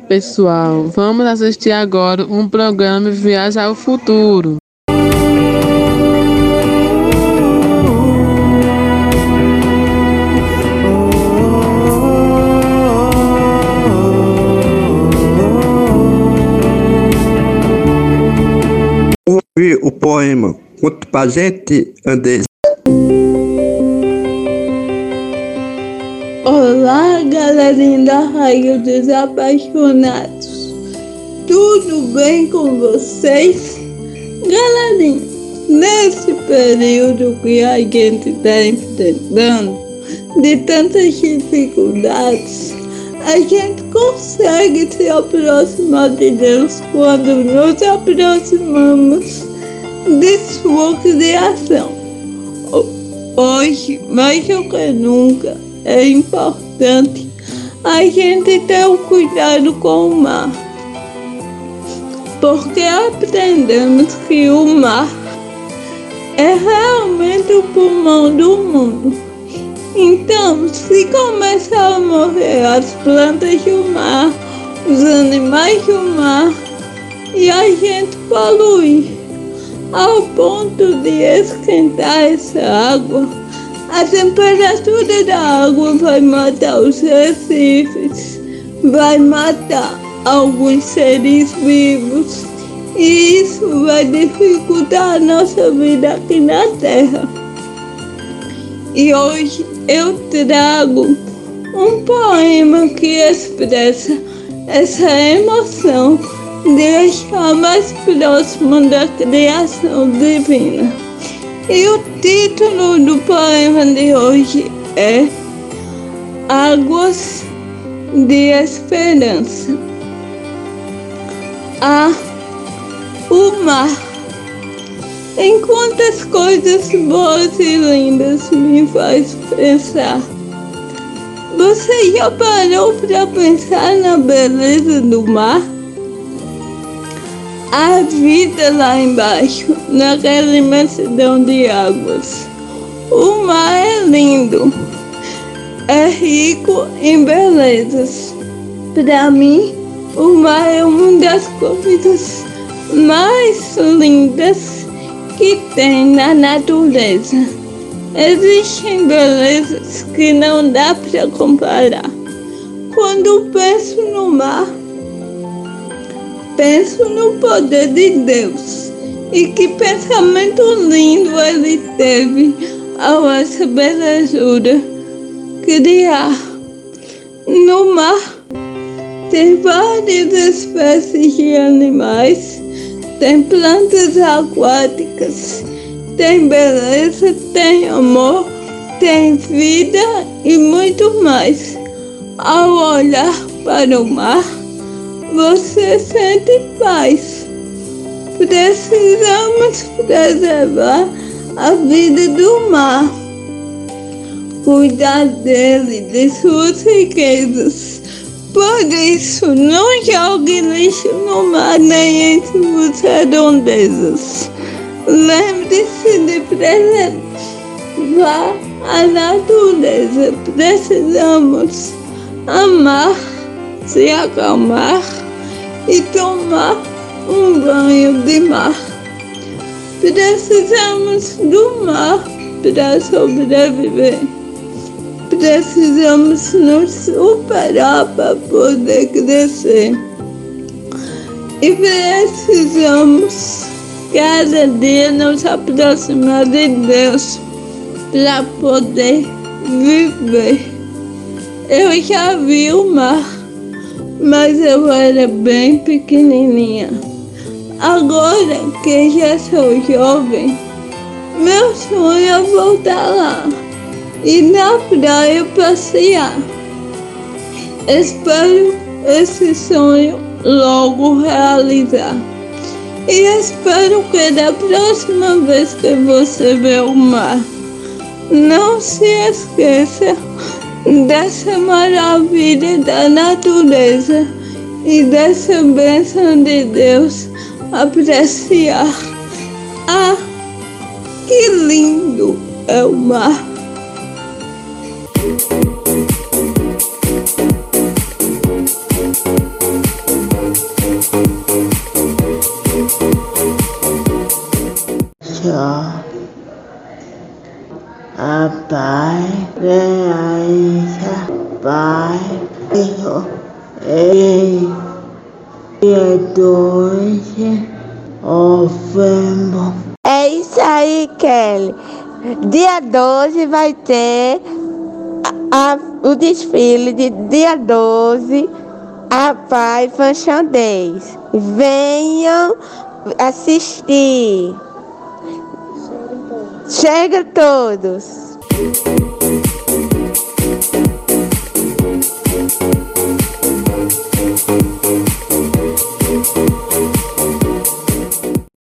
Pessoal. Vamos assistir agora um programa Viagem ao Futuro. Ouvi o poema Conto pra gente, Andes. Olá, galerinha da Raio dos Apaixonados. Tudo bem com vocês? Galerinha, nesse período que a gente está enfrentando, de tantas dificuldades, a gente consegue se aproximar de Deus quando nos aproximamos de sua criação. Hoje, mais do que nunca, é importante a gente ter o cuidado com o mar. Porque aprendemos que o mar é realmente o pulmão do mundo. Então, se começar a morrer as plantas do mar, os animais do mar, e a gente poluir ao ponto de esquentar essa água, a temperatura da água vai matar os recifes, vai matar alguns seres vivos e isso vai dificultar a nossa vida aqui na Terra. E hoje eu trago um poema que expressa essa emoção de estar mais próximo da criação divina. E o título do poema de hoje é Águas de Esperança. Ah, o mar. Em quantas coisas boas e lindas me faz pensar. Você já parou para pensar na beleza do mar? A vida lá embaixo, naquela imensidão de águas. O mar é lindo, é rico em belezas. Para mim, o mar é uma das coisas mais lindas que tem na natureza. Existem belezas que não dá para comparar. Quando penso no mar, penso no poder de Deus e que pensamento lindo ele teve ao essa belezura criar. No mar tem várias espécies de animais, tem plantas aquáticas, tem beleza, tem amor, tem vida e muito mais. Ao olhar para o mar, você sente paz. Precisamos preservar a vida do mar, cuidar dele, de suas riquezas. Por isso, não jogue lixo no mar nem em suas redondezas. Lembre-se de preservar a natureza. Precisamos amar, se acalmar e tomar um banho de mar. Precisamos do mar para sobreviver. Precisamos nos superar para poder crescer. E precisamos cada dia nos aproximar de Deus para poder viver. Eu já vi o mar, mas eu era bem pequenininha. Agora que já sou jovem, meu sonho é voltar lá e na praia passear. Espero esse sonho logo realizar. E espero que da próxima vez que você ver o mar, não se esqueça dessa maravilha da natureza e dessa bênção de Deus apreciar. Ah, que lindo é o mar! Ofendo. É isso aí, Kelly. Dia 12 vai ter a, a, o desfile de dia 12, a Pai Fashion Days. Venham assistir. Chega todos.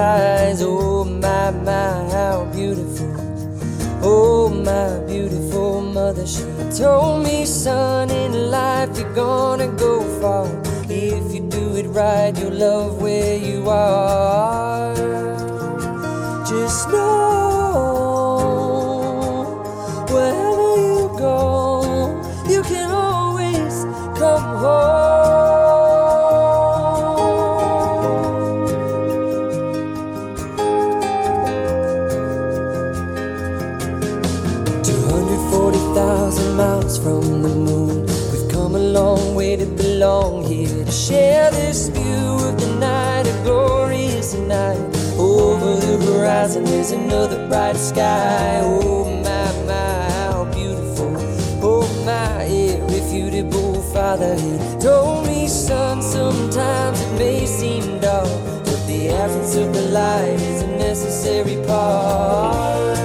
eyes. Oh my, my, how beautiful. Oh my beautiful mother, she told me, son, in life you're gonna go far. If you do it right, you'll love where you are. Just know 240,000 from the moon. We've come a long way to belong here to share this view of the night, a glorious night. Over the horizon is another bright sky. Oh my, my, how beautiful. Oh my, irrefutable father. He told me, son, sometimes it may seem dark, but the absence of the light is a necessary part.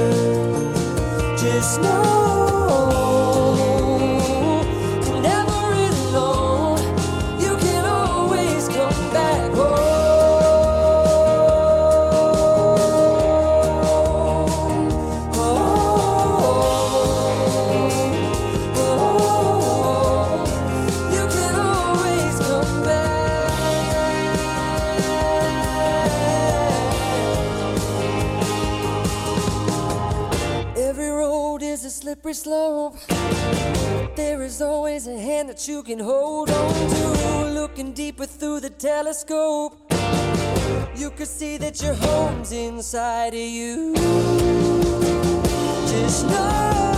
Just know you can hold on to. Looking deeper through the telescope, you can see that your home's inside of you. Just know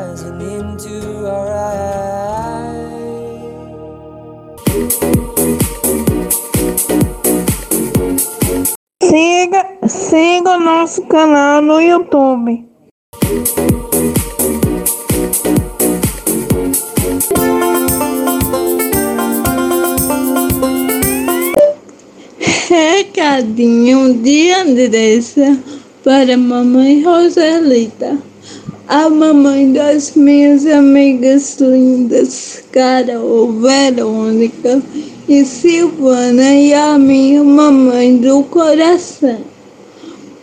into our eyes. Siga, siga o nosso canal no YouTube. Recadinho de Andressa para mamãe Roselita. A mamãe das minhas amigas lindas, Carol, Verônica e Silvana e a minha mamãe do coração.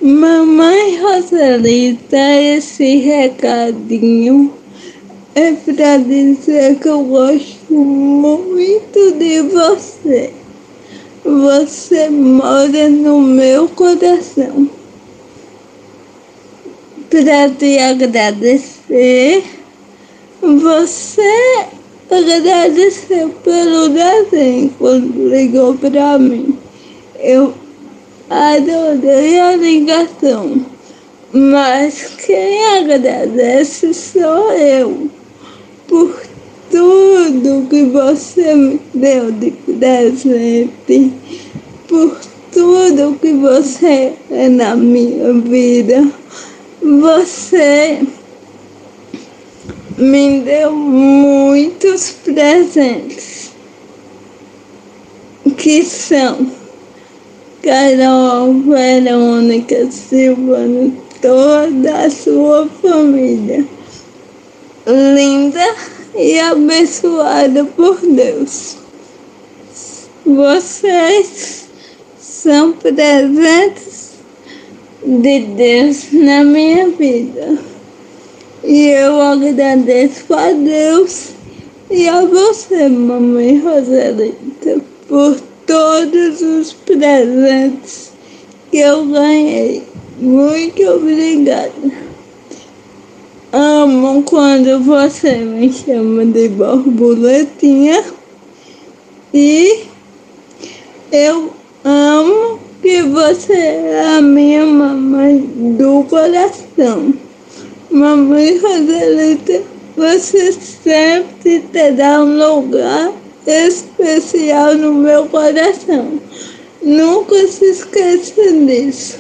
Mamãe Roselita, esse recadinho é para dizer que eu gosto muito de você. Você mora no meu coração. Para te agradecer, você agradecer pelo desenho quando ligou pra mim. Eu adorei a ligação, mas quem agradece sou eu por tudo que você me deu de presente, por tudo que você é na minha vida. Você me deu muitos presentes que são Carol, Verônica, Silvana, toda a sua família. Linda e abençoada por Deus. Vocês são presentes de Deus na minha vida. E eu agradeço a Deus e a você, mamãe Rosalita, por todos os presentes que eu ganhei. Muito obrigada. Amo quando você me chama de borboletinha e eu amo que você é a minha mamãe do coração. Mamãe Rosalita, você sempre terá um lugar especial no meu coração. Nunca se esqueça disso.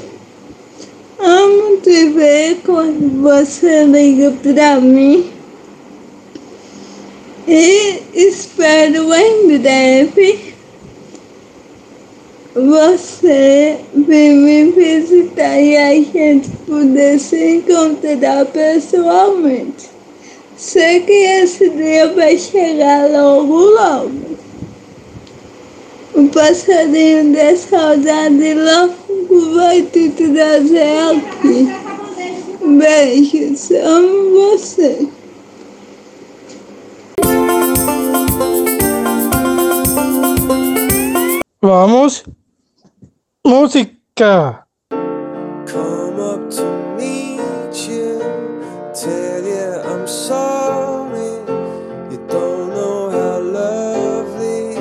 Amo te ver quando você liga pra mim. E espero em breve você vir me visitar e a gente poder se encontrar pessoalmente. Sei que esse dia vai chegar logo, logo. O passarinho de saudade logo vai te trazer aqui. Beijos, amo você. Vamos. Música. Come up to meet you, tell you I'm sorry. You don't know how lovely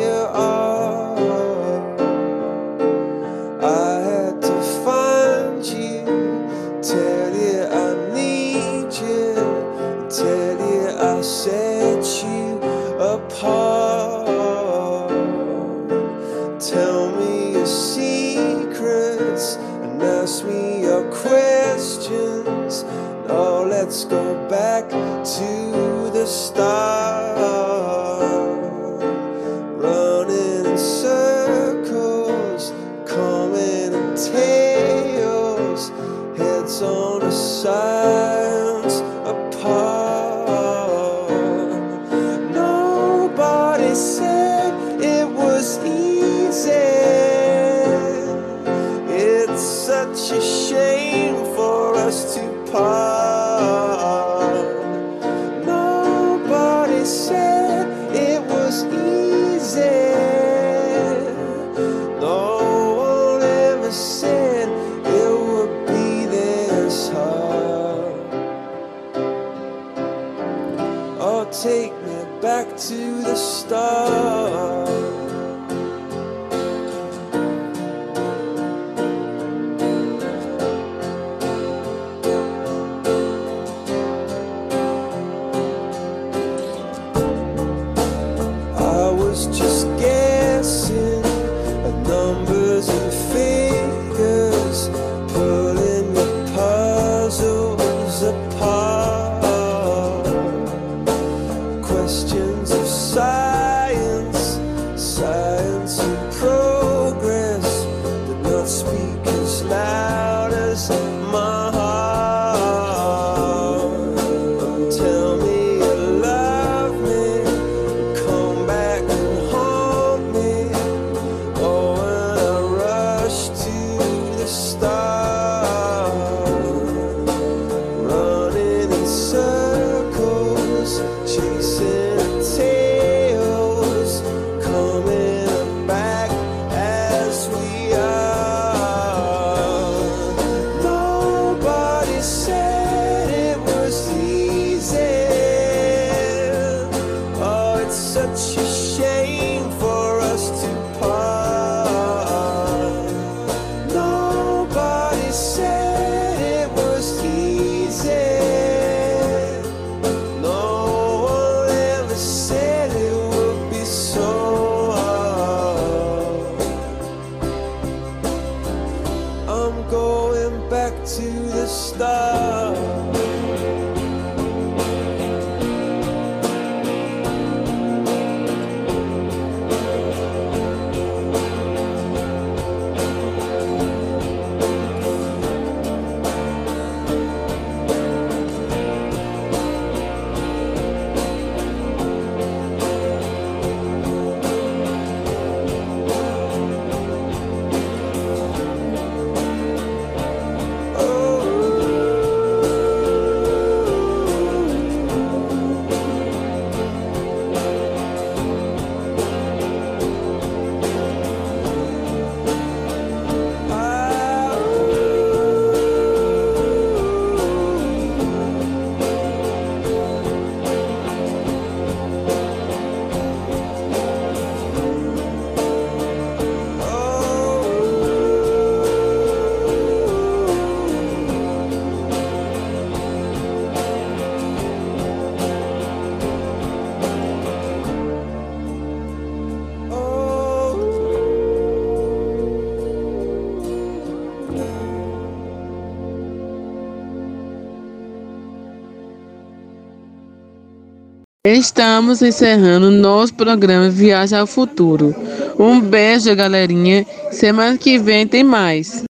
you are. I had to find you, tell you I need you, tell you I set you the start. The Estamos encerrando nosso programa Viagem ao Futuro. Um beijo, galerinha. Semana que vem tem mais.